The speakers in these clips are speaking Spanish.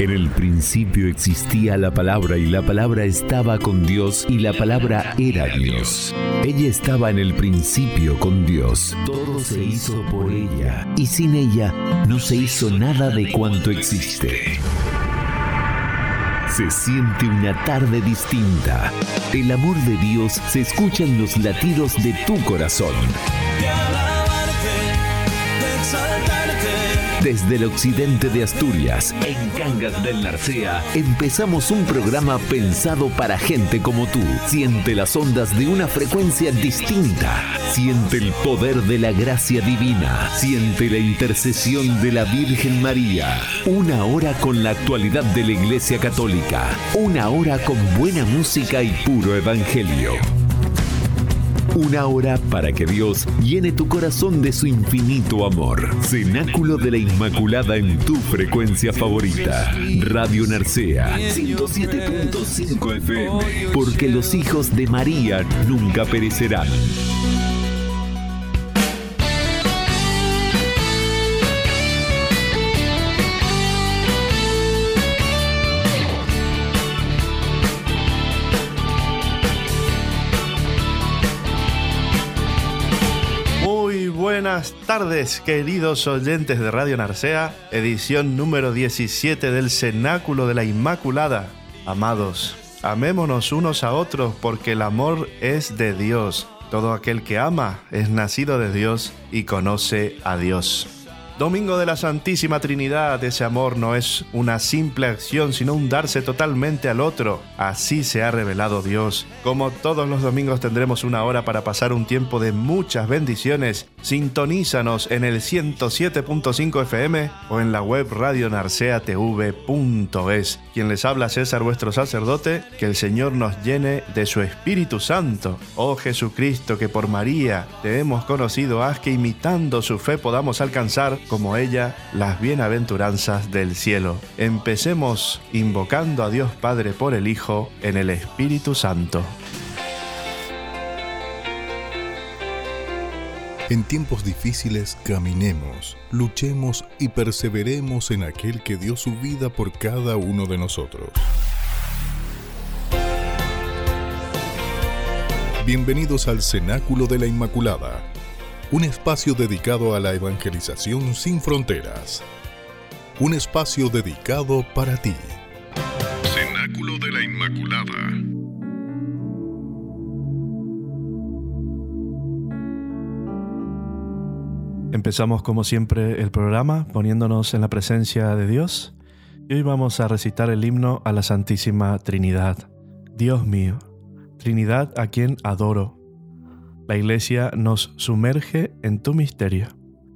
En el principio existía la palabra y la palabra estaba con Dios y la palabra era Dios. Ella estaba en el principio con Dios. Todo se hizo por ella y sin ella no se hizo nada de cuanto existe. Se siente una tarde distinta. El amor de Dios se escucha en los latidos de tu corazón. Desde el occidente de Asturias, en Cangas del Narcea, empezamos un programa pensado para gente como tú. Siente las ondas de una frecuencia distinta. Siente el poder de la gracia divina. Siente la intercesión de la Virgen María. Una hora con la actualidad de la Iglesia Católica. Una hora con buena música y puro evangelio. Una hora para que Dios llene tu corazón de su infinito amor. Cenáculo de la Inmaculada en tu frecuencia favorita. Radio Narcea 107.5 FM. Porque los hijos de María nunca perecerán. Buenas tardes, queridos oyentes de Radio Narcea, edición número 17 del Cenáculo de la Inmaculada. Amados, amémonos unos a otros porque el amor es de Dios. Todo aquel que ama es nacido de Dios y conoce a Dios. Domingo de la Santísima Trinidad, ese amor no es una simple acción, sino un darse totalmente al otro. Así se ha revelado Dios. Como todos los domingos tendremos una hora para pasar un tiempo de muchas bendiciones. Sintonízanos en el 107.5 FM o en la web radionarceatv.es. Quien les habla César, vuestro sacerdote, que el Señor nos llene de su Espíritu Santo. Oh Jesucristo, que por María te hemos conocido, haz que imitando su fe podamos alcanzar como ella las bienaventuranzas del cielo. Empecemos invocando a Dios Padre por el Hijo en el Espíritu Santo. En tiempos difíciles caminemos, luchemos y perseveremos en aquel que dio su vida por cada uno de nosotros. Bienvenidos al Cenáculo de la Inmaculada un espacio dedicado a la evangelización sin fronteras. Un espacio dedicado para ti. Cenáculo de la Inmaculada. Empezamos como siempre el programa poniéndonos en la presencia de Dios y hoy vamos a recitar el himno a la Santísima Trinidad. Dios mío, Trinidad a quien adoro la Iglesia nos sumerge en tu misterio.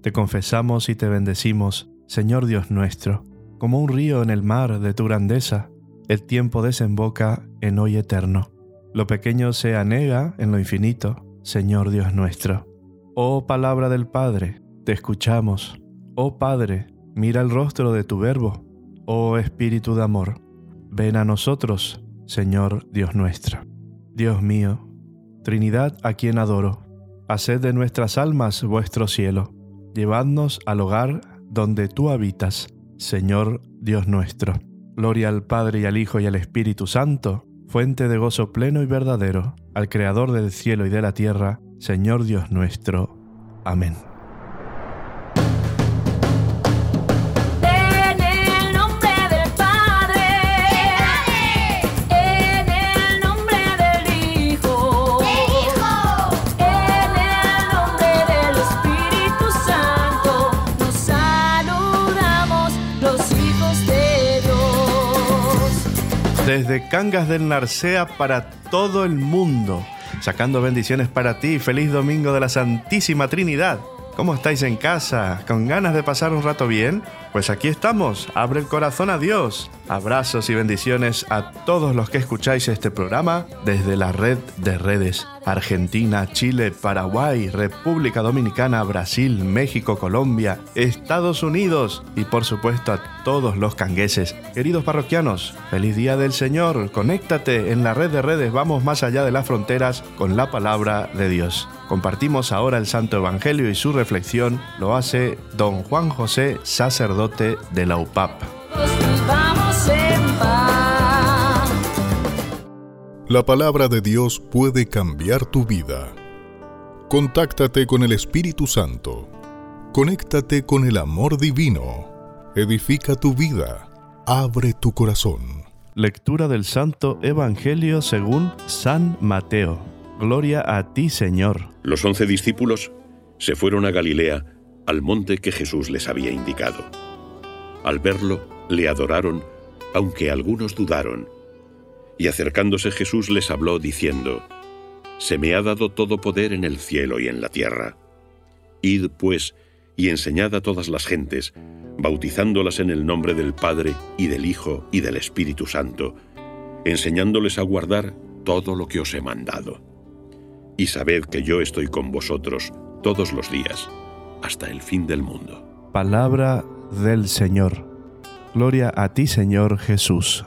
Te confesamos y te bendecimos, Señor Dios nuestro, como un río en el mar de tu grandeza. El tiempo desemboca en hoy eterno. Lo pequeño se anega en lo infinito, Señor Dios nuestro. Oh palabra del Padre, te escuchamos. Oh Padre, mira el rostro de tu Verbo. Oh Espíritu de amor, ven a nosotros, Señor Dios nuestro. Dios mío, Trinidad a quien adoro, haced de nuestras almas vuestro cielo, llevadnos al hogar donde tú habitas, Señor Dios nuestro. Gloria al Padre y al Hijo y al Espíritu Santo, fuente de gozo pleno y verdadero, al Creador del cielo y de la tierra, Señor Dios nuestro. Amén. Desde Cangas del Narcea para todo el mundo, sacando bendiciones para ti. Feliz domingo de la Santísima Trinidad. ¿Cómo estáis en casa? ¿Con ganas de pasar un rato bien? Pues aquí estamos, abre el corazón a Dios. Abrazos y bendiciones a todos los que escucháis este programa desde la red de redes Argentina, Chile, Paraguay, República Dominicana, Brasil, México, Colombia, Estados Unidos y por supuesto a todos los cangueses. Queridos parroquianos, feliz día del Señor. Conéctate en la red de redes, vamos más allá de las fronteras con la palabra de Dios. Compartimos ahora el Santo Evangelio y su reflexión lo hace don Juan José, sacerdote de la UPAP. La palabra de Dios puede cambiar tu vida. Contáctate con el Espíritu Santo. Conéctate con el amor divino. Edifica tu vida. Abre tu corazón. Lectura del Santo Evangelio según San Mateo. Gloria a ti, Señor. Los once discípulos se fueron a Galilea, al monte que Jesús les había indicado. Al verlo, le adoraron, aunque algunos dudaron. Y acercándose Jesús les habló diciendo, Se me ha dado todo poder en el cielo y en la tierra. Id, pues, y enseñad a todas las gentes, bautizándolas en el nombre del Padre y del Hijo y del Espíritu Santo, enseñándoles a guardar todo lo que os he mandado. Y sabed que yo estoy con vosotros todos los días, hasta el fin del mundo. Palabra del Señor. Gloria a ti, Señor Jesús.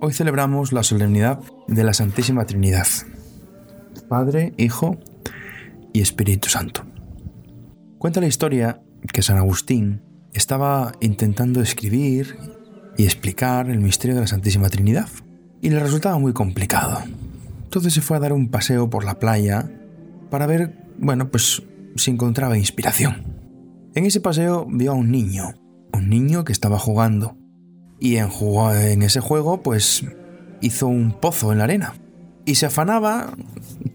Hoy celebramos la solemnidad de la Santísima Trinidad, Padre, Hijo y Espíritu Santo. Cuenta la historia que San Agustín estaba intentando escribir y explicar el misterio de la Santísima Trinidad y le resultaba muy complicado. Entonces se fue a dar un paseo por la playa para ver, bueno, pues si encontraba inspiración. En ese paseo vio a un niño, un niño que estaba jugando y en, ese juego, pues hizo un pozo en la arena. Y se afanaba,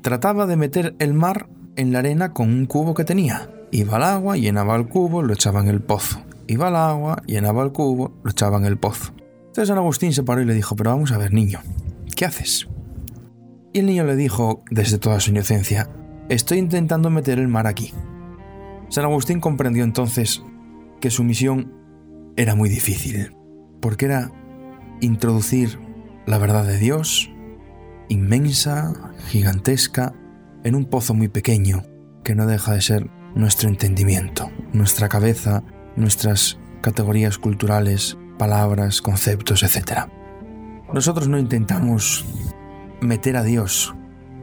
trataba de meter el mar en la arena con un cubo que tenía. Iba al agua, llenaba el cubo, lo echaba en el pozo. Iba al agua, llenaba el cubo, lo echaba en el pozo. Entonces San Agustín se paró y le dijo, pero vamos a ver, niño, ¿qué haces? Y el niño le dijo, desde toda su inocencia, estoy intentando meter el mar aquí. San Agustín comprendió entonces que su misión era muy difícil porque era introducir la verdad de Dios, inmensa, gigantesca, en un pozo muy pequeño, que no deja de ser nuestro entendimiento, nuestra cabeza, nuestras categorías culturales, palabras, conceptos, etc. Nosotros no intentamos meter a Dios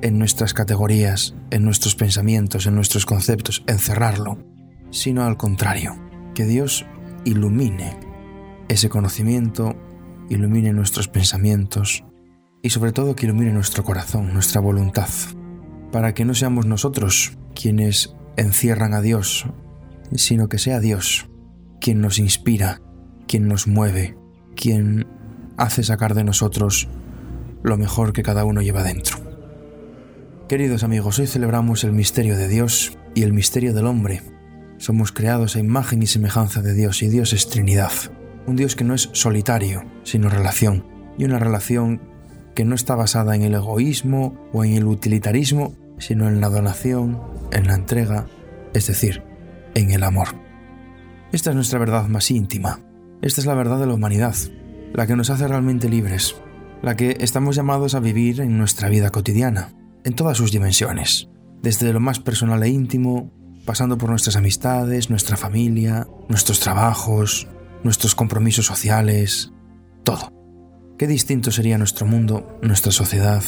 en nuestras categorías, en nuestros pensamientos, en nuestros conceptos, encerrarlo, sino al contrario, que Dios ilumine ese conocimiento ilumine nuestros pensamientos y sobre todo que ilumine nuestro corazón, nuestra voluntad, para que no seamos nosotros quienes encierran a Dios, sino que sea Dios quien nos inspira, quien nos mueve, quien hace sacar de nosotros lo mejor que cada uno lleva dentro. Queridos amigos, hoy celebramos el misterio de Dios y el misterio del hombre. Somos creados a imagen y semejanza de Dios y Dios es Trinidad un Dios que no es solitario, sino relación, y una relación que no está basada en el egoísmo o en el utilitarismo, sino en la donación, en la entrega, es decir, en el amor. Esta es nuestra verdad más íntima, esta es la verdad de la humanidad, la que nos hace realmente libres, la que estamos llamados a vivir en nuestra vida cotidiana, en todas sus dimensiones, desde lo más personal e íntimo, pasando por nuestras amistades, nuestra familia, nuestros trabajos, nuestros compromisos sociales, todo. Qué distinto sería nuestro mundo, nuestra sociedad,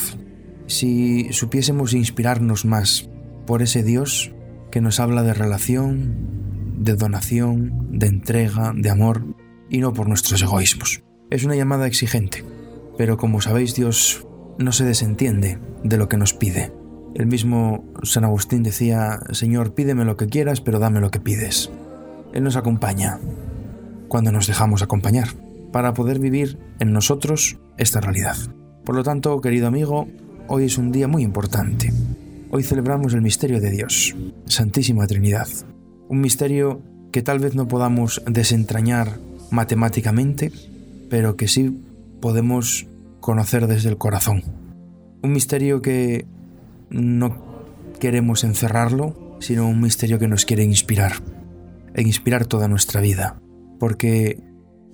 si supiésemos inspirarnos más por ese Dios que nos habla de relación, de donación, de entrega, de amor, y no por nuestros egoísmos. Es una llamada exigente, pero como sabéis Dios no se desentiende de lo que nos pide. El mismo San Agustín decía, Señor, pídeme lo que quieras, pero dame lo que pides. Él nos acompaña, cuando nos dejamos acompañar, para poder vivir en nosotros esta realidad. Por lo tanto, querido amigo, hoy es un día muy importante. Hoy celebramos el misterio de Dios, Santísima Trinidad. Un misterio que tal vez no podamos desentrañar matemáticamente, pero que sí podemos conocer desde el corazón. Un misterio que no queremos encerrarlo, sino un misterio que nos quiere inspirar, e inspirar toda nuestra vida porque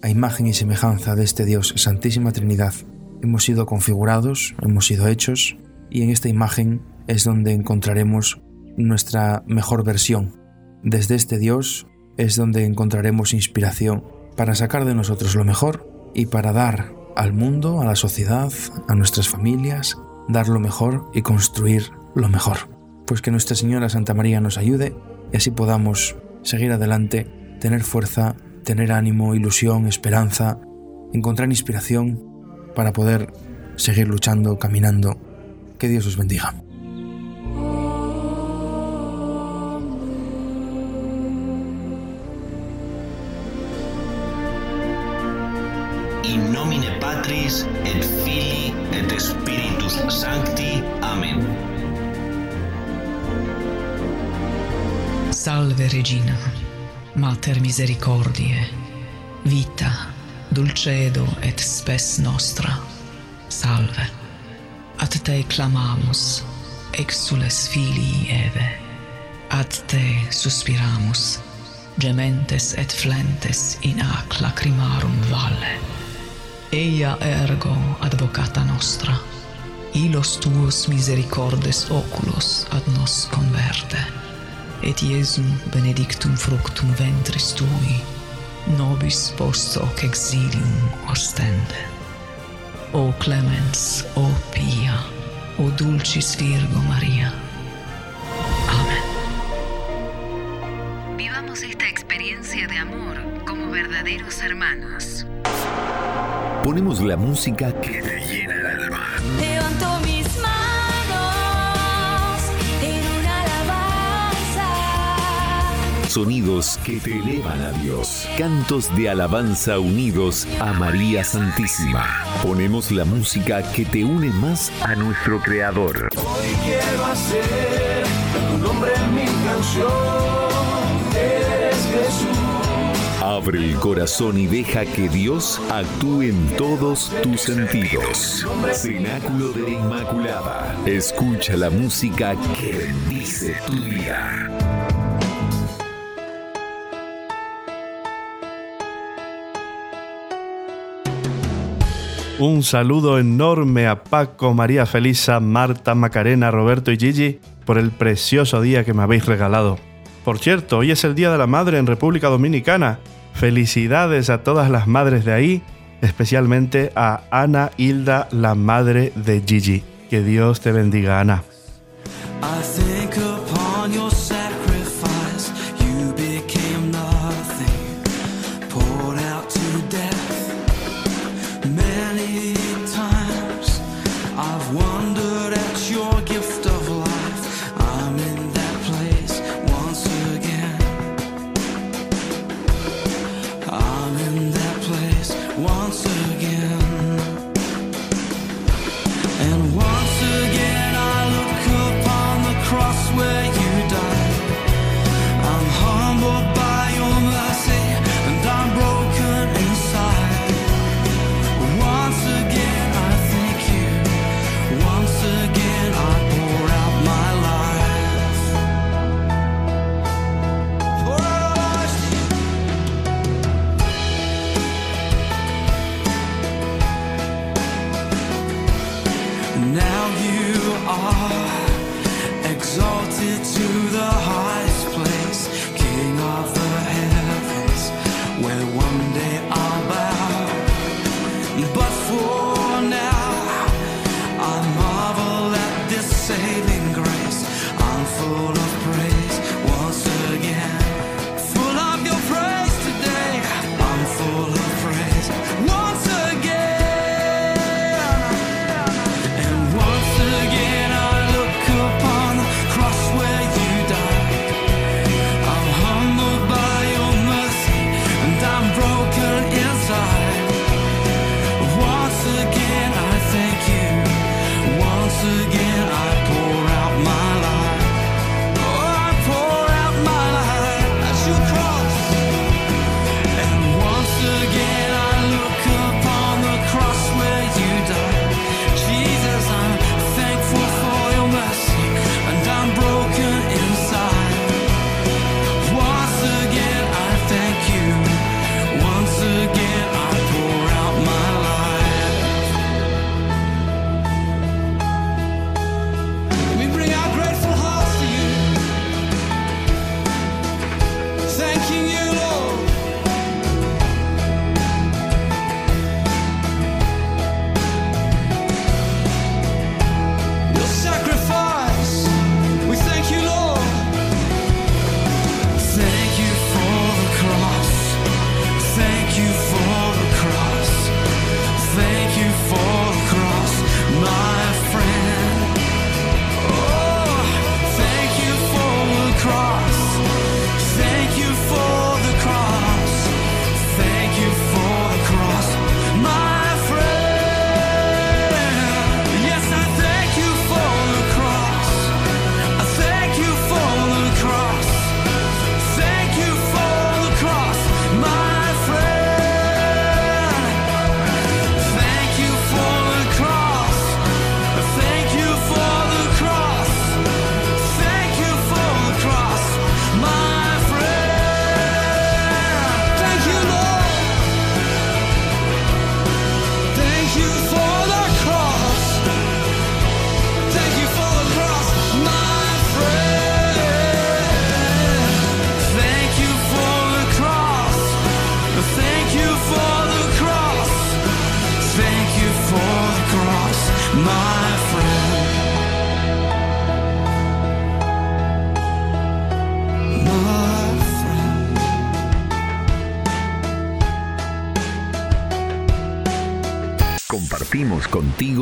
a imagen y semejanza de este Dios Santísima Trinidad hemos sido configurados, hemos sido hechos, y en esta imagen es donde encontraremos nuestra mejor versión. Desde este Dios es donde encontraremos inspiración para sacar de nosotros lo mejor y para dar al mundo, a la sociedad, a nuestras familias, dar lo mejor y construir lo mejor. Pues que Nuestra Señora Santa María nos ayude y así podamos seguir adelante, tener fuerza, tener ánimo, ilusión, esperanza, encontrar inspiración para poder seguir luchando, caminando. Que Dios os bendiga. In nomine Patris et Filii et Spiritus Sancti. Amen. Salve Regina, Mater misericordie, vita, dulcedo et spes nostra, salve. Ad te clamamus, exules filii Eve. Ad te suspiramus, gementes et flentes in ac lacrimarum valle. Eia ergo advocata nostra, ilos tuos misericordes oculos ad nos converte et Iesum benedictum fructum ventris tui, nobis post hoc exilium ostende. O clemens, o pia, o dulcis Virgo Maria. Amén. Vivamos esta experiencia de amor como verdaderos hermanos. Ponemos la música que Sonidos que te elevan a Dios. Cantos de alabanza unidos a María Santísima. Ponemos la música que te une más a nuestro Creador. Hoy quiero hacer tu nombre en mi canción. Eres Jesús. Abre el corazón y deja que Dios actúe en todos tus sentidos. Cenáculo de la Inmaculada. Escucha la música que bendice tu vida. Un saludo enorme a Paco, María Felisa, Marta, Macarena, Roberto y Gigi por el precioso día que me habéis regalado. Por cierto, hoy es el Día de la Madre en República Dominicana. Felicidades a todas las madres de ahí, especialmente a Ana Hilda, la madre de Gigi. Que Dios te bendiga, Ana. Again.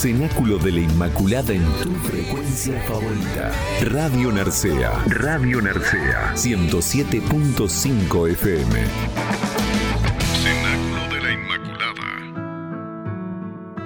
Cenáculo de la Inmaculada en tu frecuencia favorita. Radio Narcea. Radio Narcea. 107.5 FM. Cenáculo de la Inmaculada.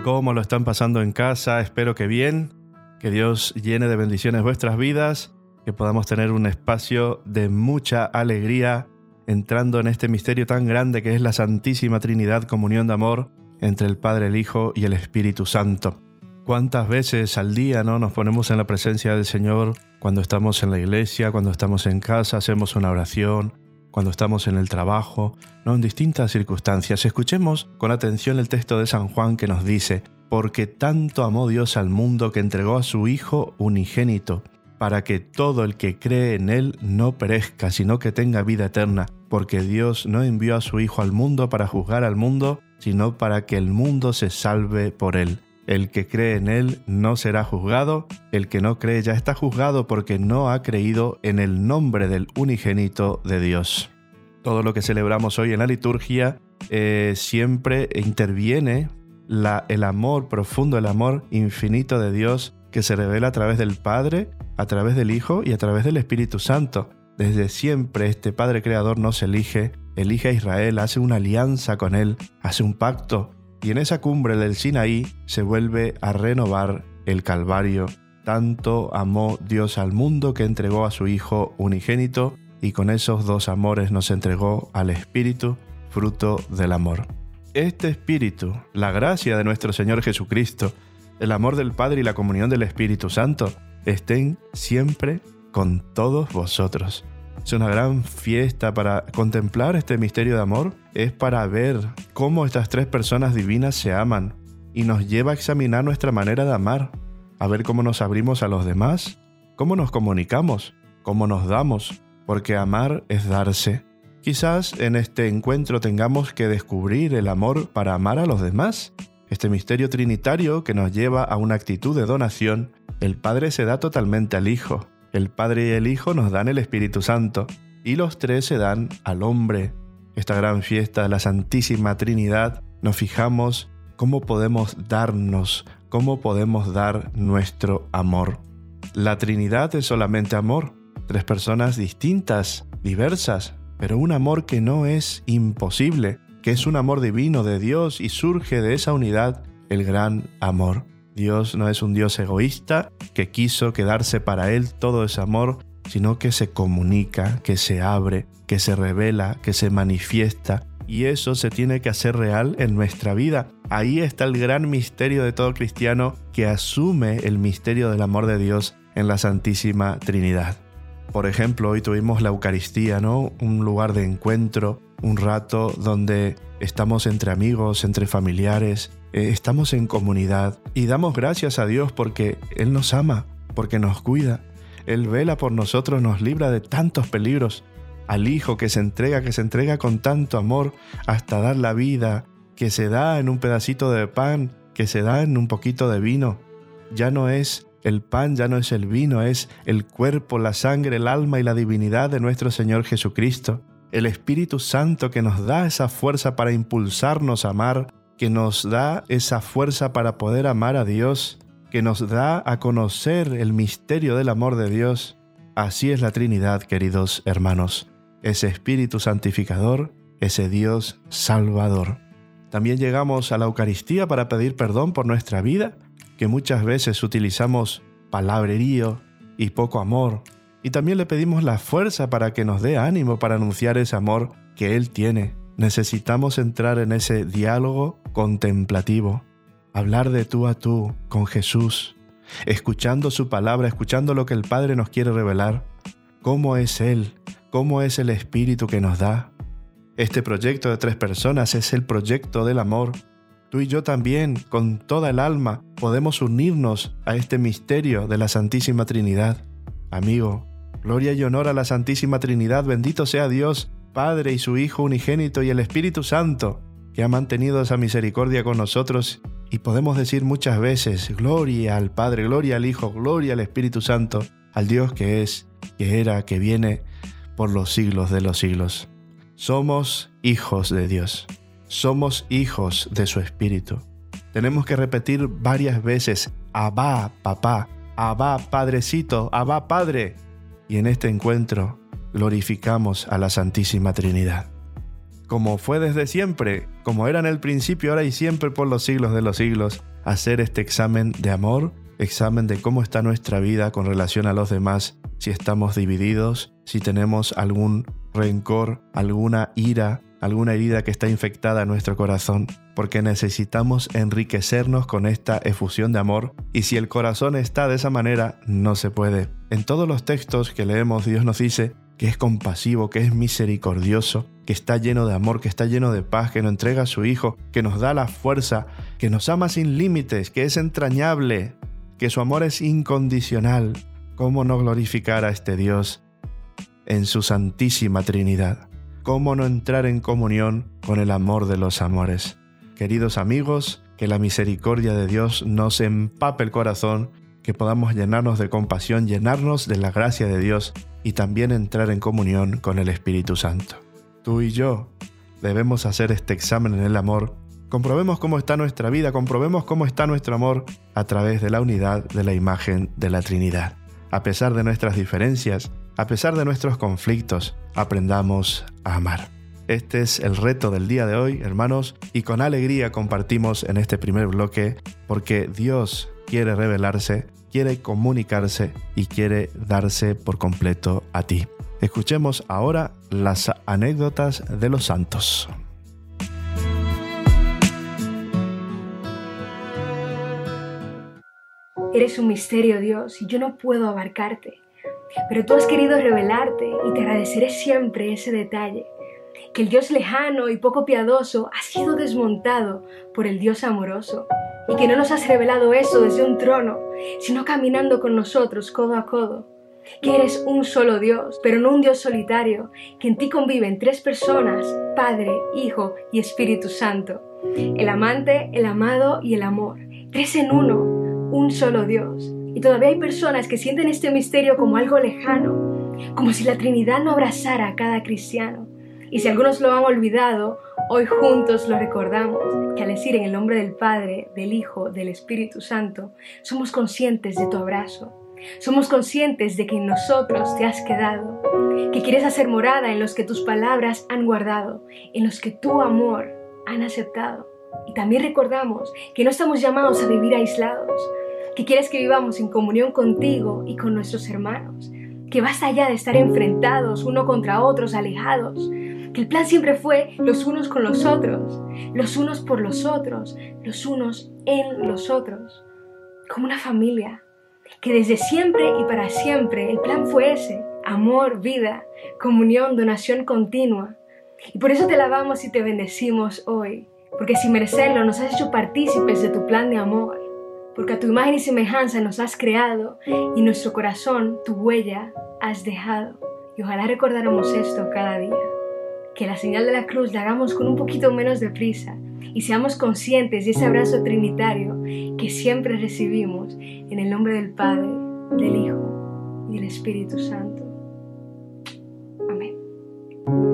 ¿Cómo lo están pasando en casa? Espero que bien. Que Dios llene de bendiciones vuestras vidas. Que podamos tener un espacio de mucha alegría entrando en este misterio tan grande que es la Santísima Trinidad, comunión de amor entre el Padre, el Hijo y el Espíritu Santo. ¿Cuántas veces al día no nos ponemos en la presencia del Señor cuando estamos en la iglesia, cuando estamos en casa, hacemos una oración, cuando estamos en el trabajo, en distintas circunstancias? Escuchemos con atención el texto de San Juan que nos dice, porque tanto amó Dios al mundo que entregó a su Hijo unigénito, para que todo el que cree en Él no perezca, sino que tenga vida eterna, porque Dios no envió a su Hijo al mundo para juzgar al mundo, sino para que el mundo se salve por Él. El que cree en Él no será juzgado, el que no cree ya está juzgado porque no ha creído en el nombre del unigénito de Dios. Todo lo que celebramos hoy en la liturgia eh, siempre interviene el amor profundo, el amor infinito de Dios que se revela a través del Padre, a través del Hijo y a través del Espíritu Santo. Desde siempre este Padre Creador nos elige, elige a Israel, hace una alianza con Él, hace un pacto, y en esa cumbre del Sinaí se vuelve a renovar el Calvario. Tanto amó Dios al mundo que entregó a su Hijo unigénito, y con esos dos amores nos entregó al Espíritu, fruto del amor. Este Espíritu, la gracia de nuestro Señor Jesucristo, el amor del Padre y la comunión del Espíritu Santo, estén siempre con todos vosotros. Es una gran fiesta para contemplar este misterio de amor, es para ver cómo estas tres personas divinas se aman y nos lleva a examinar nuestra manera de amar, a ver cómo nos abrimos a los demás, cómo nos comunicamos, cómo nos damos, porque amar es darse. Quizás en este encuentro tengamos que descubrir el amor para amar a los demás. Este misterio trinitario que nos lleva a una actitud de donación, el Padre se da totalmente al Hijo, el Padre y el Hijo nos dan el Espíritu Santo y los tres se dan al hombre. Esta gran fiesta de la Santísima Trinidad nos fijamos cómo podemos darnos, cómo podemos dar nuestro amor. La Trinidad es solamente amor, tres personas distintas, diversas, pero un amor que no es imposible, que es un amor divino de Dios y surge de esa unidad el gran amor. Dios no es un Dios egoísta que quiso quedarse para Él todo ese amor, sino que se comunica, que se abre, que se revela, que se manifiesta. Y eso se tiene que hacer real en nuestra vida. Ahí está el gran misterio de todo cristiano que asume el misterio del amor de Dios en la Santísima Trinidad. Por ejemplo, hoy tuvimos la Eucaristía, ¿no? Un lugar de encuentro, un rato donde estamos entre amigos, entre familiares, eh, estamos en comunidad y damos gracias a Dios porque Él nos ama, porque nos cuida. Él vela por nosotros, nos libra de tantos peligros. Al Hijo que se entrega, que se entrega con tanto amor hasta dar la vida, que se da en un pedacito de pan, que se da en un poquito de vino. Ya no es el pan, ya no es el vino, es el cuerpo, la sangre, el alma y la divinidad de nuestro Señor Jesucristo. El Espíritu Santo que nos da esa fuerza para impulsarnos a amar, que nos da esa fuerza para poder amar a Dios, que nos da a conocer el misterio del amor de Dios. Así es la Trinidad, queridos hermanos, ese Espíritu santificador, ese Dios salvador. También llegamos a la Eucaristía para pedir perdón por nuestra vida, que muchas veces utilizamos palabrerío y poco amor, y también le pedimos la fuerza para que nos dé ánimo para anunciar ese amor que Él tiene Necesitamos entrar en ese diálogo contemplativo, hablar de tú a tú con Jesús, escuchando su palabra, escuchando lo que el Padre nos quiere revelar, cómo es Él, cómo es el Espíritu que nos da. Este proyecto de tres personas es el proyecto del amor. Tú y yo también, con toda el alma, podemos unirnos a este misterio de la Santísima Trinidad. Amigo, gloria y honor a la Santísima Trinidad, bendito sea Dios, Padre y su Hijo unigénito y el Espíritu Santo, que ha mantenido esa misericordia con nosotros y podemos decir muchas veces, gloria al Padre, gloria al Hijo, gloria al Espíritu Santo, al Dios que es, que era, que viene por los siglos de los siglos. Somos hijos de Dios, somos hijos de su Espíritu. Tenemos que repetir varias veces, Abba, papá, Abba, padrecito, Abba, padre. Y en este encuentro glorificamos a la Santísima Trinidad. Como fue desde siempre, como era en el principio, ahora y siempre por los siglos de los siglos, hacer este examen de amor, examen de cómo está nuestra vida con relación a los demás, si estamos divididos, si tenemos algún rencor, alguna ira, alguna herida que está infectada en nuestro corazón, porque necesitamos enriquecernos con esta efusión de amor, y si el corazón está de esa manera, no se puede. En todos los textos que leemos, Dios nos dice que es compasivo, que es misericordioso, que está lleno de amor, que está lleno de paz, que nos entrega a su Hijo, que nos da la fuerza, que nos ama sin límites, que es entrañable, que su amor es incondicional. ¿Cómo no glorificar a este Dios en su Santísima Trinidad? ¿Cómo no entrar en comunión con el amor de los amores? Queridos amigos, que la misericordia de Dios nos empape el corazón, que podamos llenarnos de compasión, llenarnos de la gracia de Dios y también entrar en comunión con el Espíritu Santo. Tú y yo debemos hacer este examen en el amor. Comprobemos cómo está nuestra vida, comprobemos cómo está nuestro amor a través de la unidad de la imagen de la Trinidad. A pesar de nuestras diferencias, a pesar de nuestros conflictos, aprendamos a amar. Este es el reto del día de hoy, hermanos, y con alegría compartimos en este primer bloque porque Dios quiere revelarse, quiere comunicarse y quiere darse por completo a ti. Escuchemos ahora las anécdotas de los santos. Eres un misterio, Dios, y yo no puedo abarcarte. Pero tú has querido revelarte y te agradeceré siempre ese detalle, que el Dios lejano y poco piadoso ha sido desmontado por el Dios amoroso, y que no nos has revelado eso desde un trono, sino caminando con nosotros codo a codo, que eres un solo Dios, pero no un Dios solitario, que en ti conviven tres personas, Padre, Hijo y Espíritu Santo, el amante, el amado y el amor, tres en uno, un solo Dios. Y todavía hay personas que sienten este misterio como algo lejano, como si la Trinidad no abrazara a cada cristiano. Y si algunos lo han olvidado, hoy juntos lo recordamos, que al decir en el nombre del Padre, del Hijo, del Espíritu Santo, somos conscientes de tu abrazo. Somos conscientes de que en nosotros te has quedado, que quieres hacer morada en los que tus palabras han guardado, en los que tu amor han aceptado. Y también recordamos que no estamos llamados a vivir aislados, que quieres que vivamos en comunión contigo y con nuestros hermanos, que basta ya de estar enfrentados uno contra otros, alejados, que el plan siempre fue los unos con los otros, los unos por los otros, los unos en los otros, como una familia, que desde siempre y para siempre el plan fue ese, amor, vida, comunión, donación continua. Y por eso te alabamos y te bendecimos hoy, porque sin merecerlo nos has hecho partícipes de tu plan de amor porque a tu imagen y semejanza nos has creado y nuestro corazón tu huella has dejado. Y ojalá recordáramos esto cada día, que la señal de la cruz la hagamos con un poquito menos de prisa y seamos conscientes de ese abrazo trinitario que siempre recibimos en el nombre del Padre, del Hijo y del Espíritu Santo. Amén.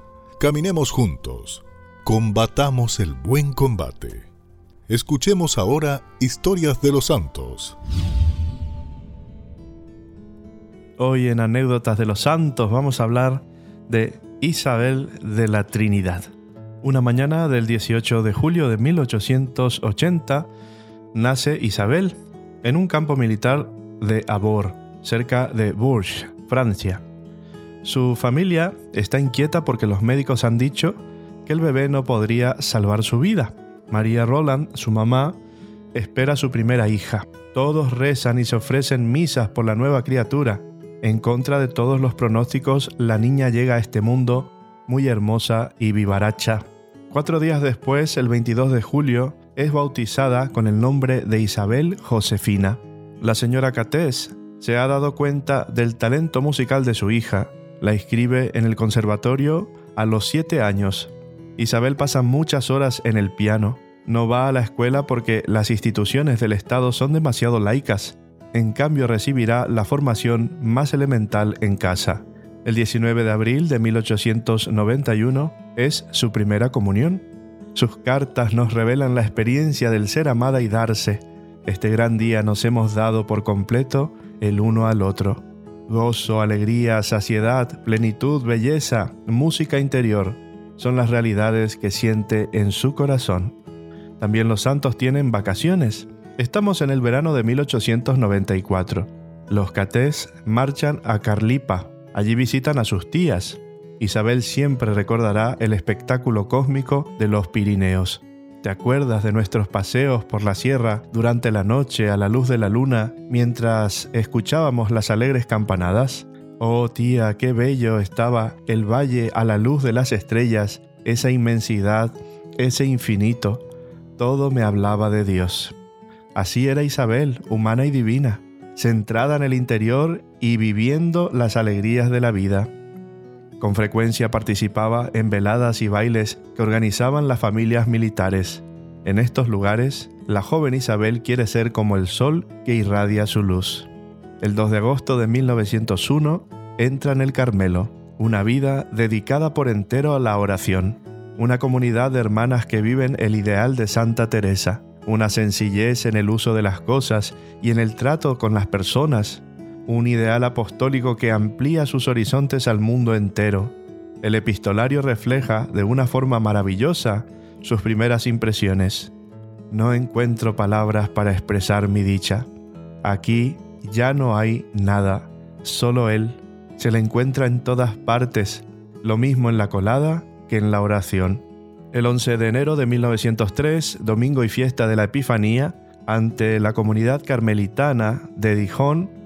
Caminemos juntos, combatamos el buen combate. Escuchemos ahora historias de los santos. Hoy en Anécdotas de los Santos vamos a hablar de Isabel de la Trinidad. Una mañana del 18 de julio de 1880 nace Isabel en un campo militar de Abor, cerca de Bourges, Francia. Su familia está inquieta porque los médicos han dicho que el bebé no podría salvar su vida. María Roland, su mamá, espera a su primera hija. Todos rezan y se ofrecen misas por la nueva criatura. En contra de todos los pronósticos, la niña llega a este mundo muy hermosa y vivaracha. Cuatro días después, el 22 de julio, es bautizada con el nombre de Isabel Josefina. La señora Catés se ha dado cuenta del talento musical de su hija. La inscribe en el conservatorio a los siete años. Isabel pasa muchas horas en el piano. No va a la escuela porque las instituciones del Estado son demasiado laicas en cambio recibirá la formación más elemental en casa. El 19 de abril de 1891 es su primera comunión. Sus cartas nos revelan la experiencia del ser amada y darse. Este gran día nos hemos dado por completo el uno al otro. Gozo, alegría, saciedad, plenitud, belleza, música interior son las realidades que siente en su corazón. También los santos tienen vacaciones. Estamos en el verano de 1894. Los catés marchan a Carlipa. Allí visitan a sus tías. Isabel siempre recordará el espectáculo cósmico de los Pirineos. ¿Te acuerdas de nuestros paseos por la sierra durante la noche a la luz de la luna mientras escuchábamos las alegres campanadas? Oh tía, qué bello estaba el valle a la luz de las estrellas, esa inmensidad, ese infinito. Todo me hablaba de Dios. Así era Isabel, humana y divina, centrada en el interior y viviendo las alegrías de la vida. Con frecuencia participaba en veladas y bailes que organizaban las familias militares. En estos lugares, la joven Isabel quiere ser como el sol que irradia su luz. El 2 de agosto de 1901 entra en el Carmelo, una vida dedicada por entero a la oración, una comunidad de hermanas que viven el ideal de Santa Teresa una sencillez en el uso de las cosas y en el trato con las personas, un ideal apostólico que amplía sus horizontes al mundo entero. El epistolario refleja de una forma maravillosa sus primeras impresiones. No encuentro palabras para expresar mi dicha. Aquí ya no hay nada, solo Él. Se le encuentra en todas partes, lo mismo en la colada que en la oración. El 11 de enero de 1903, domingo y fiesta de la Epifanía, ante la comunidad carmelitana de Dijon,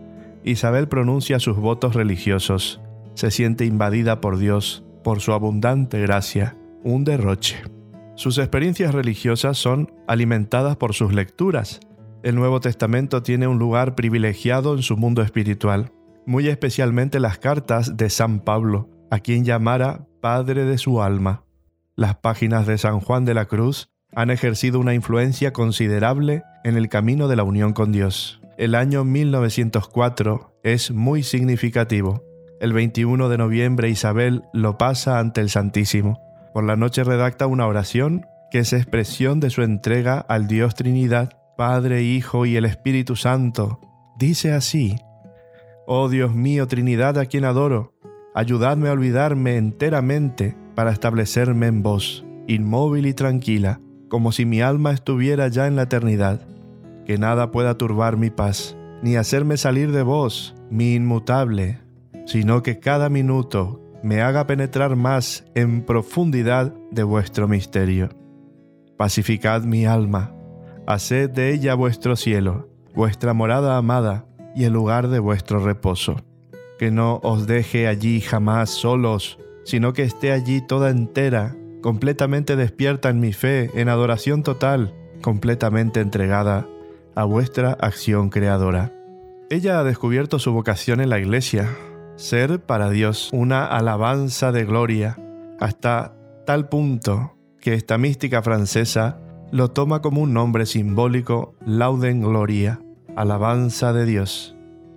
Isabel pronuncia sus votos religiosos. Se siente invadida por Dios, por su abundante gracia, un derroche. Sus experiencias religiosas son alimentadas por sus lecturas. El Nuevo Testamento tiene un lugar privilegiado en su mundo espiritual, muy especialmente las cartas de San Pablo, a quien llamara Padre de su alma. Las páginas de San Juan de la Cruz han ejercido una influencia considerable en el camino de la unión con Dios. El año 1904 es muy significativo. El 21 de noviembre Isabel lo pasa ante el Santísimo. Por la noche redacta una oración que es expresión de su entrega al Dios Trinidad, Padre, Hijo y el Espíritu Santo. Dice así, Oh Dios mío, Trinidad a quien adoro, ayudadme a olvidarme enteramente para establecerme en vos, inmóvil y tranquila, como si mi alma estuviera ya en la eternidad. Que nada pueda turbar mi paz, ni hacerme salir de vos, mi inmutable, sino que cada minuto me haga penetrar más en profundidad de vuestro misterio. Pacificad mi alma, haced de ella vuestro cielo, vuestra morada amada y el lugar de vuestro reposo. Que no os deje allí jamás solos, sino que esté allí toda entera, completamente despierta en mi fe, en adoración total, completamente entregada a vuestra acción creadora. Ella ha descubierto su vocación en la iglesia, ser para Dios una alabanza de gloria, hasta tal punto que esta mística francesa lo toma como un nombre simbólico Lauden Gloria, alabanza de Dios,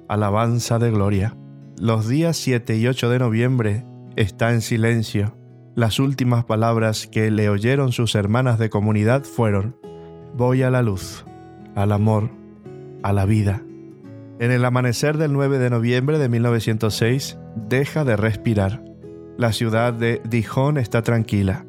alabanza de gloria. Los días 7 y 8 de noviembre está en silencio. Las últimas palabras que le oyeron sus hermanas de comunidad fueron, voy a la luz, al amor, a la vida. En el amanecer del 9 de noviembre de 1906, deja de respirar. La ciudad de Dijon está tranquila.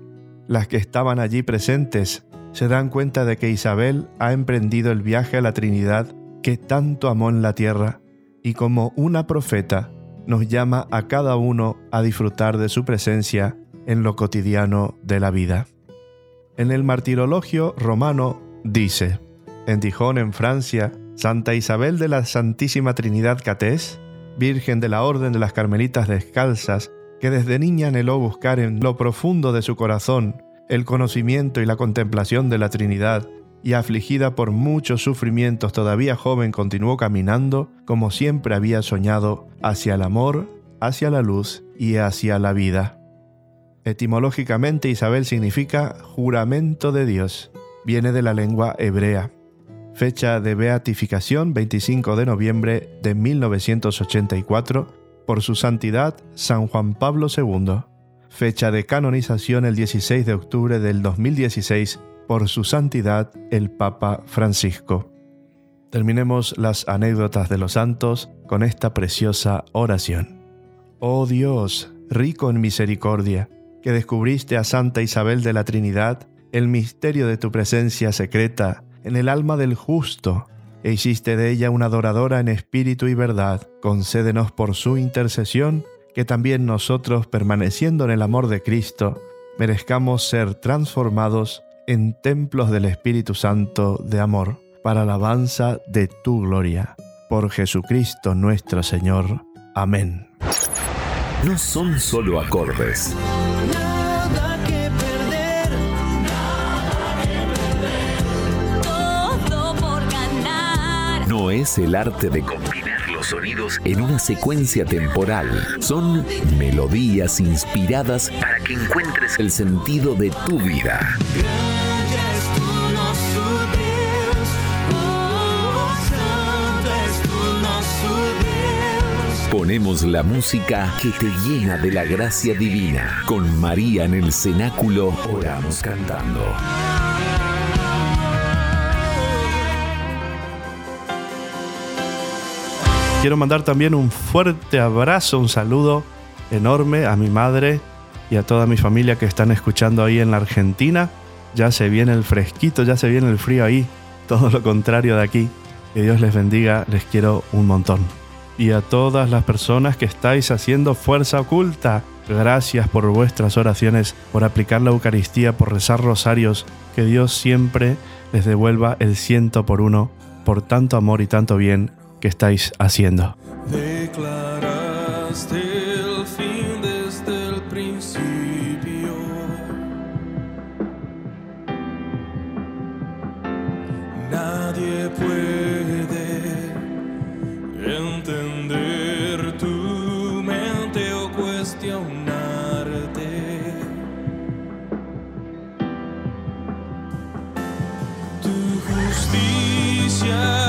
Las que estaban allí presentes se dan cuenta de que Isabel ha emprendido el viaje a la Trinidad que tanto amó en la tierra y como una profeta nos llama a cada uno a disfrutar de su presencia en lo cotidiano de la vida. En el martirologio romano dice, en Dijon, en Francia, Santa Isabel de la Santísima Trinidad Catés, Virgen de la Orden de las Carmelitas Descalzas, que desde niña anheló buscar en lo profundo de su corazón el conocimiento y la contemplación de la Trinidad, y afligida por muchos sufrimientos todavía joven continuó caminando como siempre había soñado hacia el amor, hacia la luz y hacia la vida. Etimológicamente Isabel significa juramento de Dios, viene de la lengua hebrea. Fecha de beatificación 25 de noviembre de 1984 por su santidad San Juan Pablo II. Fecha de canonización el 16 de octubre del 2016 por su santidad el Papa Francisco. Terminemos las anécdotas de los santos con esta preciosa oración. Oh Dios, rico en misericordia, que descubriste a Santa Isabel de la Trinidad el misterio de tu presencia secreta en el alma del justo, e hiciste de ella una adoradora en espíritu y verdad, concédenos por su intercesión que también nosotros, permaneciendo en el amor de Cristo, merezcamos ser transformados en templos del Espíritu Santo de amor, para alabanza de tu gloria. Por Jesucristo nuestro Señor. Amén. No son solo acordes. Es el arte de combinar los sonidos en una secuencia temporal. Son melodías inspiradas para que encuentres el sentido de tu vida. Ponemos la música que te llena de la gracia divina. Con María en el cenáculo oramos cantando. Quiero mandar también un fuerte abrazo, un saludo enorme a mi madre y a toda mi familia que están escuchando ahí en la Argentina. Ya se viene el fresquito, ya se viene el frío ahí, todo lo contrario de aquí. Que Dios les bendiga, les quiero un montón. Y a todas las personas que estáis haciendo fuerza oculta, gracias por vuestras oraciones, por aplicar la Eucaristía, por rezar rosarios. Que Dios siempre les devuelva el ciento por uno por tanto amor y tanto bien que estáis haciendo. Declaraste el fin desde el principio. Nadie puede entender tu mente o cuestionarte. Tu justicia,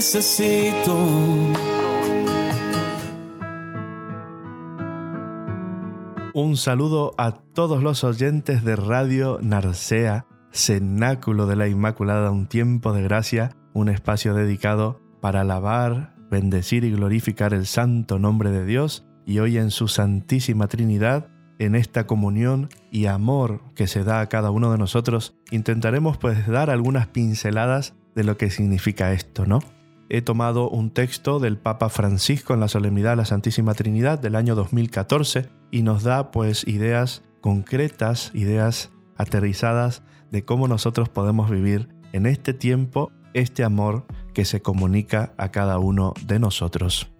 Necesito. Un saludo a todos los oyentes de Radio Narcea, Cenáculo de la Inmaculada, un tiempo de gracia, un espacio dedicado para alabar, bendecir y glorificar el santo nombre de Dios y hoy en su Santísima Trinidad, en esta comunión y amor que se da a cada uno de nosotros, intentaremos pues dar algunas pinceladas de lo que significa esto, ¿no? He tomado un texto del Papa Francisco en la solemnidad de la Santísima Trinidad del año 2014 y nos da pues ideas concretas, ideas aterrizadas de cómo nosotros podemos vivir en este tiempo este amor que se comunica a cada uno de nosotros.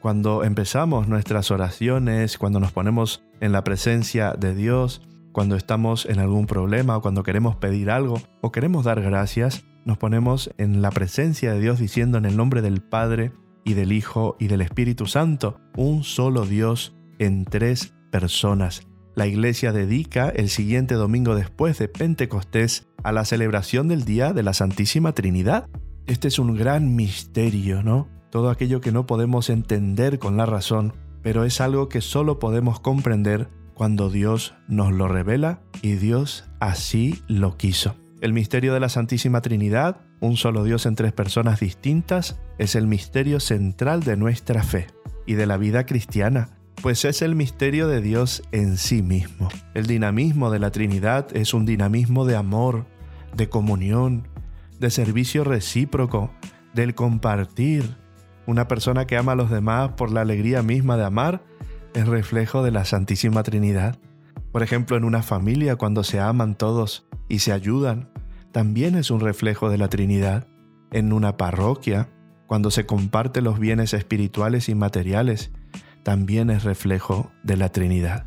Cuando empezamos nuestras oraciones, cuando nos ponemos en la presencia de Dios, cuando estamos en algún problema o cuando queremos pedir algo o queremos dar gracias, nos ponemos en la presencia de Dios diciendo en el nombre del Padre y del Hijo y del Espíritu Santo, un solo Dios en tres personas. La iglesia dedica el siguiente domingo después de Pentecostés a la celebración del Día de la Santísima Trinidad. Este es un gran misterio, ¿no? Todo aquello que no podemos entender con la razón, pero es algo que solo podemos comprender cuando Dios nos lo revela y Dios así lo quiso. El misterio de la Santísima Trinidad, un solo Dios en tres personas distintas, es el misterio central de nuestra fe y de la vida cristiana, pues es el misterio de Dios en sí mismo. El dinamismo de la Trinidad es un dinamismo de amor, de comunión, de servicio recíproco, del compartir. Una persona que ama a los demás por la alegría misma de amar es reflejo de la Santísima Trinidad. Por ejemplo, en una familia cuando se aman todos y se ayudan, también es un reflejo de la Trinidad. En una parroquia, cuando se comparten los bienes espirituales y materiales, también es reflejo de la Trinidad.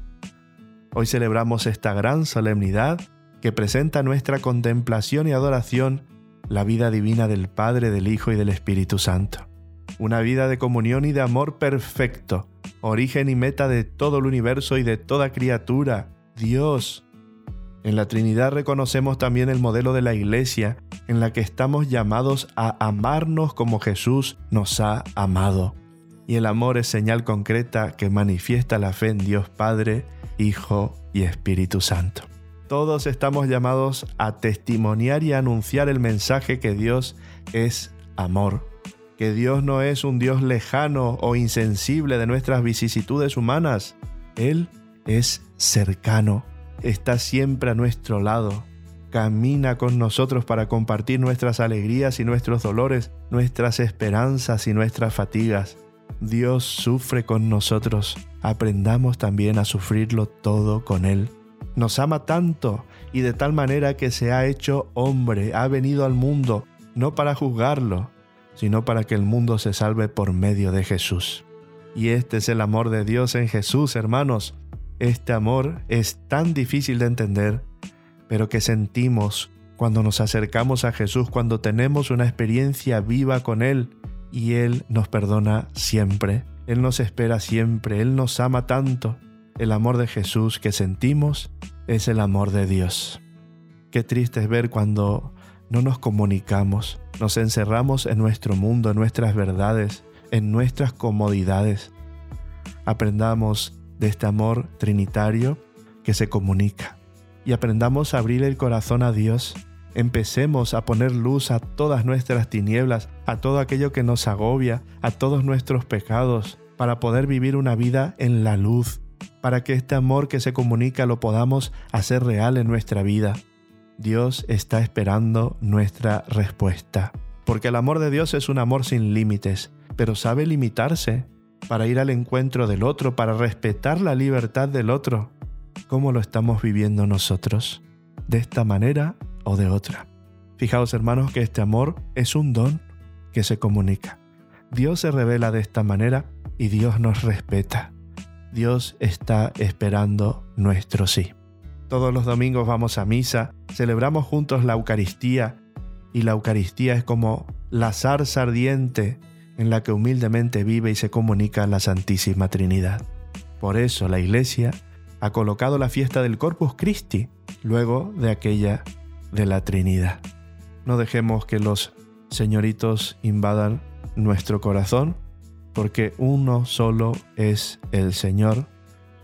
Hoy celebramos esta gran solemnidad que presenta nuestra contemplación y adoración la vida divina del Padre, del Hijo y del Espíritu Santo. Una vida de comunión y de amor perfecto, origen y meta de todo el universo y de toda criatura, Dios. En la Trinidad reconocemos también el modelo de la Iglesia, en la que estamos llamados a amarnos como Jesús nos ha amado. Y el amor es señal concreta que manifiesta la fe en Dios Padre, Hijo y Espíritu Santo. Todos estamos llamados a testimoniar y anunciar el mensaje que Dios es amor, que Dios no es un Dios lejano o insensible de nuestras vicisitudes humanas. Él es cercano, está siempre a nuestro lado, camina con nosotros para compartir nuestras alegrías y nuestros dolores, nuestras esperanzas y nuestras fatigas. Dios sufre con nosotros, aprendamos también a sufrirlo todo con Él. Nos ama tanto y de tal manera que se ha hecho hombre, ha venido al mundo, no para juzgarlo, sino para que el mundo se salve por medio de Jesús. Y este es el amor de Dios en Jesús, hermanos. Este amor es tan difícil de entender, pero que sentimos cuando nos acercamos a Jesús, cuando tenemos una experiencia viva con Él y Él nos perdona siempre, Él nos espera siempre, Él nos ama tanto. El amor de Jesús que sentimos es el amor de Dios. Qué triste es ver cuando no nos comunicamos, nos encerramos en nuestro mundo, en nuestras verdades, en nuestras comodidades. Aprendamos de este amor trinitario que se comunica y aprendamos a abrir el corazón a Dios. Empecemos a poner luz a todas nuestras tinieblas, a todo aquello que nos agobia, a todos nuestros pecados, para poder vivir una vida en la luz, para que este amor que se comunica lo podamos hacer real en nuestra vida. Dios está esperando nuestra respuesta, porque el amor de Dios es un amor sin límites, pero sabe limitarse para ir al encuentro del otro, para respetar la libertad del otro. ¿Cómo lo estamos viviendo nosotros? ¿De esta manera o de otra? Fijaos hermanos que este amor es un don que se comunica. Dios se revela de esta manera y Dios nos respeta. Dios está esperando nuestro sí. Todos los domingos vamos a misa, celebramos juntos la Eucaristía y la Eucaristía es como la zarza ardiente en la que humildemente vive y se comunica la Santísima Trinidad. Por eso la Iglesia ha colocado la fiesta del Corpus Christi luego de aquella de la Trinidad. No dejemos que los señoritos invadan nuestro corazón, porque uno solo es el Señor,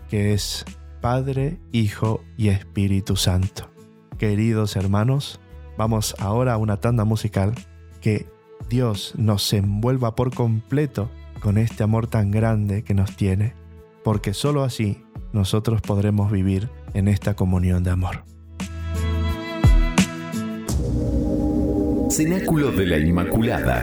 que es Padre, Hijo y Espíritu Santo. Queridos hermanos, vamos ahora a una tanda musical que Dios nos envuelva por completo con este amor tan grande que nos tiene, porque sólo así nosotros podremos vivir en esta comunión de amor. Cenáculo de la Inmaculada.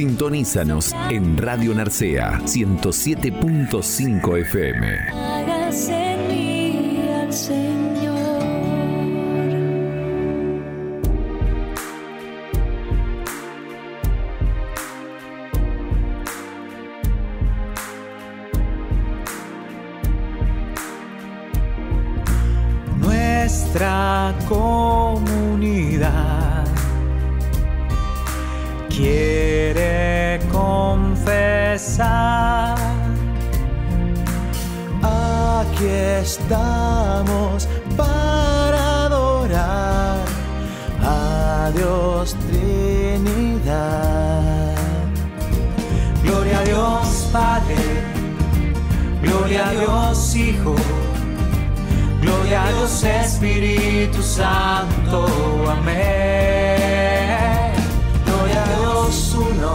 Sintonízanos en Radio Narcea 107.5 FM. Aquí estamos para adorar a Dios Trinidad. Gloria a Dios Padre, gloria a Dios Hijo. Gloria a Dios Espíritu Santo, amén. Gloria a Dios uno,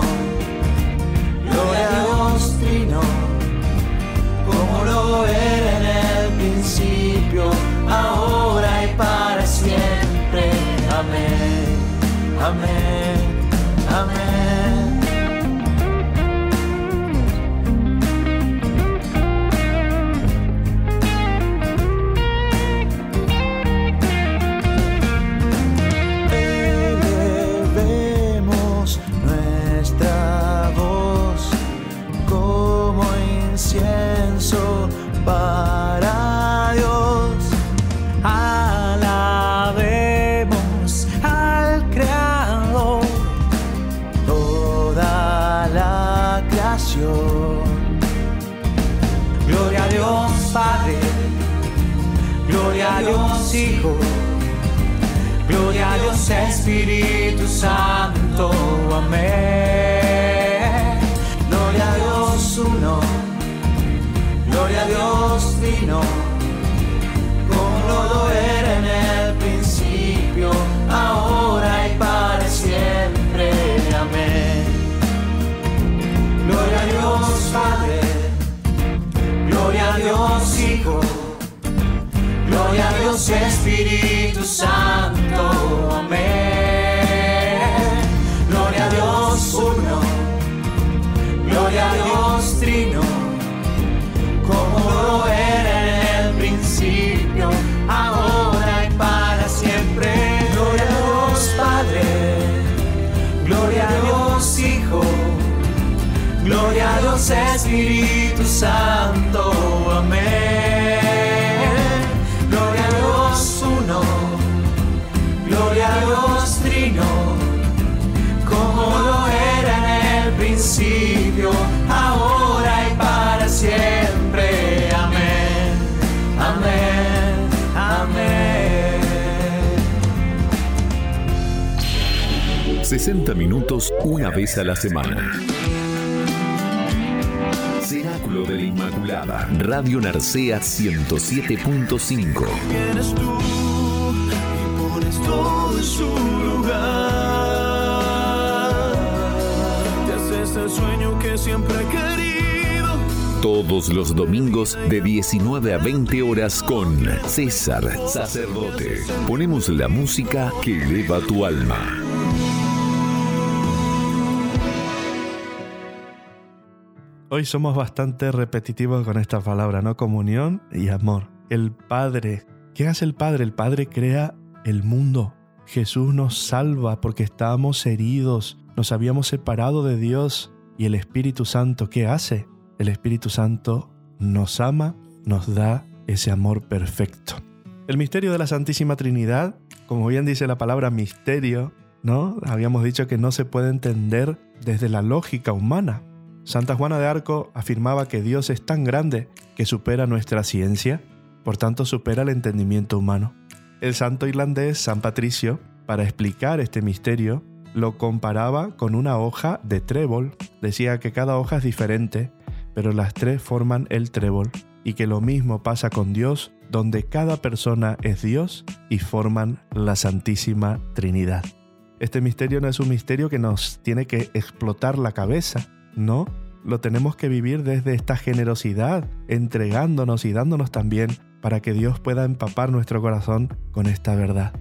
era en el principio, ahora y para siempre. Amén, amén. Espíritu Santo, amén. Gloria a Dios Uno, gloria a Dios Trino, como lo era en el principio, ahora y para siempre, amén. Gloria a Dios Padre, gloria a Dios Hijo. Gloria a Dios Espíritu Santo, amén. Dios Espíritu Santo, amén. Gloria a Dios Uno, gloria a Dios Trino, como lo era en el principio, ahora y para siempre. Amén, amén, amén. 60 minutos una vez a la semana. De la Inmaculada. Radio Narcea 107.5. Vienes tú y pones todo en su lugar. Te haces el sueño que siempre he querido. Todos los domingos de 19 a 20 horas con César Sacerdote. Ponemos la música que eleva tu alma. Hoy somos bastante repetitivos con esta palabra, ¿no? Comunión y amor. El Padre. ¿Qué hace el Padre? El Padre crea el mundo. Jesús nos salva porque estábamos heridos, nos habíamos separado de Dios. ¿Y el Espíritu Santo qué hace? El Espíritu Santo nos ama, nos da ese amor perfecto. El misterio de la Santísima Trinidad, como bien dice la palabra misterio, ¿no? Habíamos dicho que no se puede entender desde la lógica humana. Santa Juana de Arco afirmaba que Dios es tan grande que supera nuestra ciencia, por tanto supera el entendimiento humano. El santo irlandés San Patricio, para explicar este misterio, lo comparaba con una hoja de trébol. Decía que cada hoja es diferente, pero las tres forman el trébol, y que lo mismo pasa con Dios, donde cada persona es Dios y forman la Santísima Trinidad. Este misterio no es un misterio que nos tiene que explotar la cabeza, no, lo tenemos que vivir desde esta generosidad, entregándonos y dándonos también para que Dios pueda empapar nuestro corazón con esta verdad.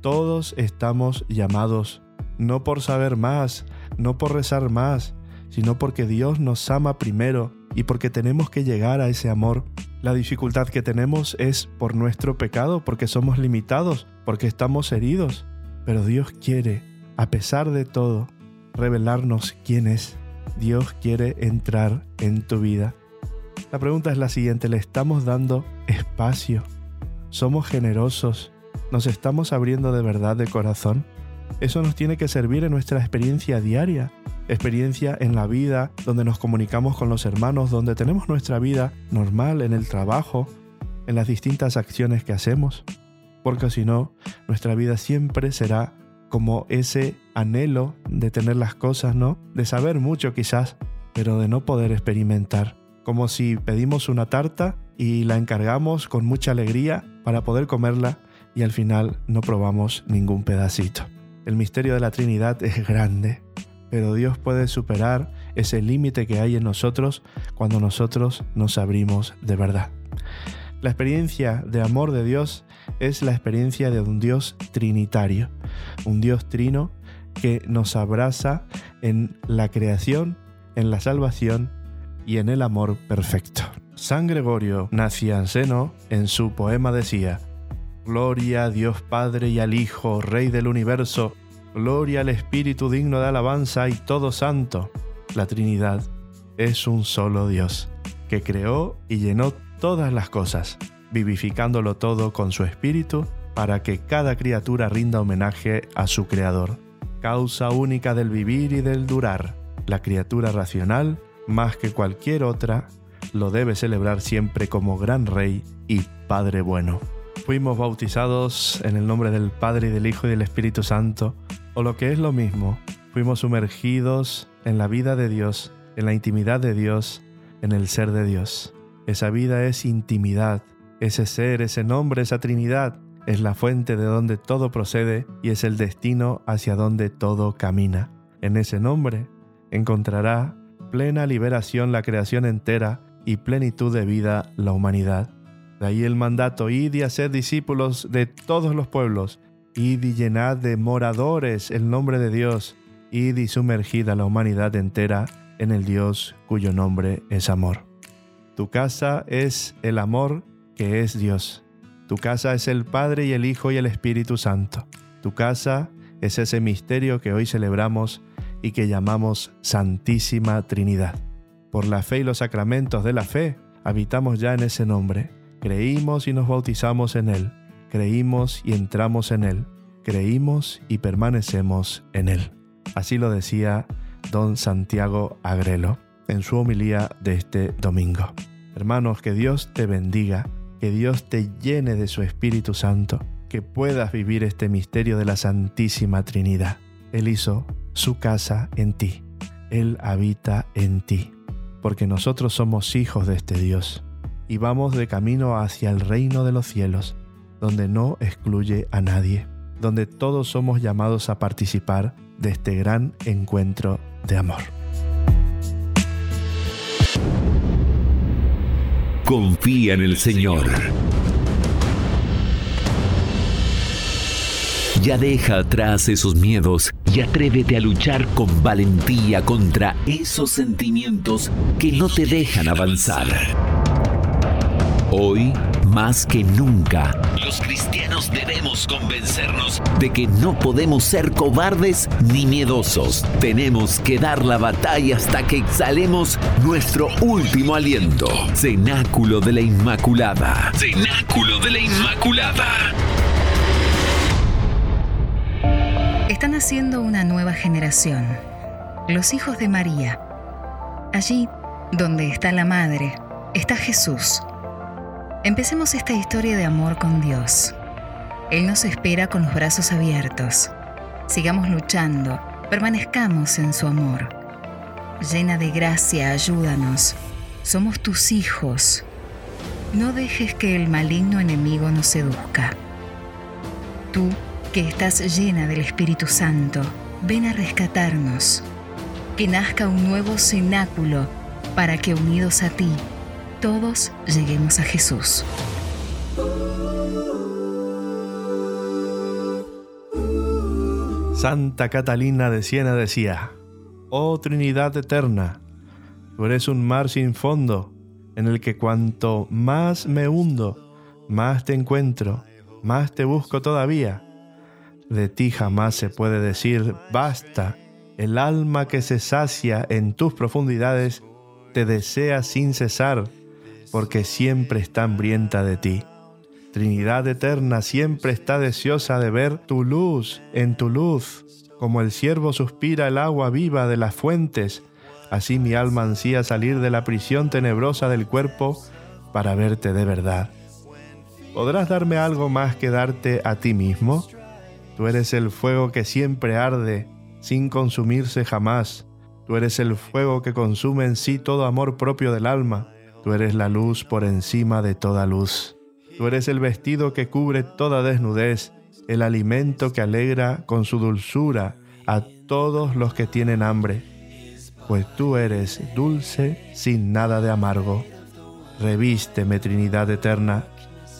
Todos estamos llamados, no por saber más, no por rezar más, sino porque Dios nos ama primero y porque tenemos que llegar a ese amor. La dificultad que tenemos es por nuestro pecado, porque somos limitados, porque estamos heridos. Pero Dios quiere, a pesar de todo, revelarnos quién es. Dios quiere entrar en tu vida. La pregunta es la siguiente, ¿le estamos dando espacio? ¿Somos generosos? ¿Nos estamos abriendo de verdad de corazón? Eso nos tiene que servir en nuestra experiencia diaria, experiencia en la vida, donde nos comunicamos con los hermanos, donde tenemos nuestra vida normal, en el trabajo, en las distintas acciones que hacemos. Porque si no, nuestra vida siempre será como ese anhelo de tener las cosas, ¿no? De saber mucho quizás, pero de no poder experimentar. Como si pedimos una tarta y la encargamos con mucha alegría para poder comerla y al final no probamos ningún pedacito. El misterio de la Trinidad es grande, pero Dios puede superar ese límite que hay en nosotros cuando nosotros nos abrimos de verdad. La experiencia de amor de Dios es la experiencia de un Dios trinitario, un Dios trino que nos abraza en la creación, en la salvación y en el amor perfecto. San Gregorio Nacianceno en su poema decía, Gloria a Dios Padre y al Hijo, Rey del universo, gloria al Espíritu digno de alabanza y todo santo. La Trinidad es un solo Dios, que creó y llenó todas las cosas, vivificándolo todo con su Espíritu para que cada criatura rinda homenaje a su Creador. Causa única del vivir y del durar, la criatura racional, más que cualquier otra, lo debe celebrar siempre como gran Rey y Padre bueno. fuimos bautizados en el nombre del Padre y del Hijo y del Espíritu Santo, o lo que es lo mismo, fuimos sumergidos en la vida de Dios, en la intimidad de Dios, en el ser de Dios. Esa vida es intimidad, ese ser, ese nombre, esa Trinidad, es la fuente de donde todo procede y es el destino hacia donde todo camina. En ese nombre encontrará plena liberación la creación entera y plenitud de vida la humanidad. De ahí el mandato, id y hacer discípulos de todos los pueblos, id y llenad de moradores el nombre de Dios, id y sumergid a la humanidad entera en el Dios cuyo nombre es amor. Tu casa es el amor que es Dios. Tu casa es el Padre y el Hijo y el Espíritu Santo. Tu casa es ese misterio que hoy celebramos y que llamamos Santísima Trinidad. Por la fe y los sacramentos de la fe, habitamos ya en ese nombre. Creímos y nos bautizamos en Él. Creímos y entramos en Él. Creímos y permanecemos en Él. Así lo decía don Santiago Agrelo en su homilía de este domingo. Hermanos, que Dios te bendiga, que Dios te llene de su Espíritu Santo, que puedas vivir este misterio de la Santísima Trinidad. Él hizo su casa en ti. Él habita en ti, porque nosotros somos hijos de este Dios y vamos de camino hacia el reino de los cielos, donde no excluye a nadie, donde todos somos llamados a participar de este gran encuentro de amor. Confía en el Señor. Ya deja atrás esos miedos y atrévete a luchar con valentía contra esos sentimientos que no te dejan avanzar. Hoy, más que nunca, los cristianos debemos convencernos de que no podemos ser cobardes ni miedosos. Tenemos que dar la batalla hasta que exhalemos nuestro último aliento. Cenáculo de la Inmaculada. Cenáculo de la Inmaculada. Está naciendo una nueva generación, los hijos de María. Allí, donde está la Madre, está Jesús. Empecemos esta historia de amor con Dios. Él nos espera con los brazos abiertos. Sigamos luchando, permanezcamos en su amor. Llena de gracia, ayúdanos. Somos tus hijos. No dejes que el maligno enemigo nos seduzca. Tú, que estás llena del Espíritu Santo, ven a rescatarnos. Que nazca un nuevo cenáculo para que unidos a ti, todos lleguemos a Jesús. Santa Catalina de Siena decía, Oh Trinidad eterna, tú eres un mar sin fondo, en el que cuanto más me hundo, más te encuentro, más te busco todavía. De ti jamás se puede decir, basta, el alma que se sacia en tus profundidades te desea sin cesar, porque siempre está hambrienta de ti. Trinidad eterna siempre está deseosa de ver tu luz en tu luz. Como el siervo suspira el agua viva de las fuentes, así mi alma ansía salir de la prisión tenebrosa del cuerpo para verte de verdad. ¿Podrás darme algo más que darte a ti mismo? Tú eres el fuego que siempre arde, sin consumirse jamás. Tú eres el fuego que consume en sí todo amor propio del alma. Tú eres la luz por encima de toda luz. Tú eres el vestido que cubre toda desnudez, el alimento que alegra con su dulzura a todos los que tienen hambre. Pues tú eres dulce sin nada de amargo. Revísteme, Trinidad eterna,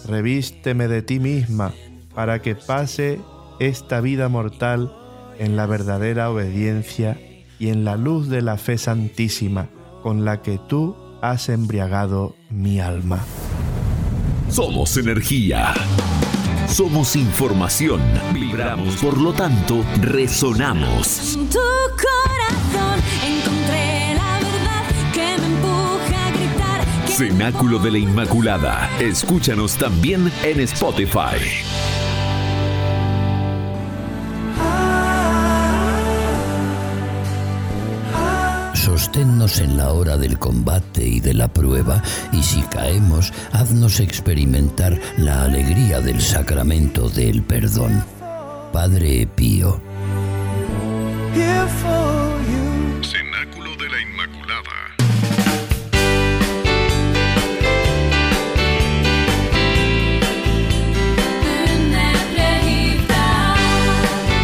revísteme de ti misma, para que pase esta vida mortal en la verdadera obediencia y en la luz de la fe santísima con la que tú has embriagado mi alma. Somos energía. Somos información. Vibramos, por lo tanto, resonamos. En tu corazón encontré la verdad que me empuja a gritar. Cenáculo de la Inmaculada. Escúchanos también en Spotify. En la hora del combate y de la prueba, y si caemos, haznos experimentar la alegría del sacramento del perdón. Padre Pío.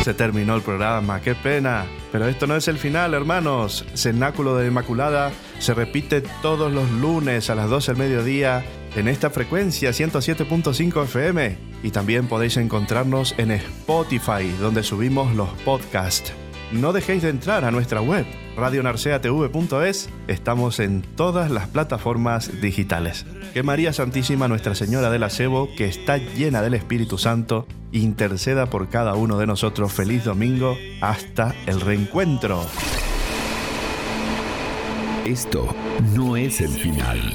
Se terminó el programa, qué pena. Pero esto no es el final, hermanos. Cenáculo de la Inmaculada se repite todos los lunes a las 12 del mediodía en esta frecuencia 107.5 FM. Y también podéis encontrarnos en Spotify, donde subimos los podcasts. No dejéis de entrar a nuestra web, radionarceatv.es. Estamos en todas las plataformas digitales. Que María Santísima, Nuestra Señora del Acebo, que está llena del Espíritu Santo, interceda por cada uno de nosotros. Feliz domingo. Hasta el reencuentro. Esto no es el final.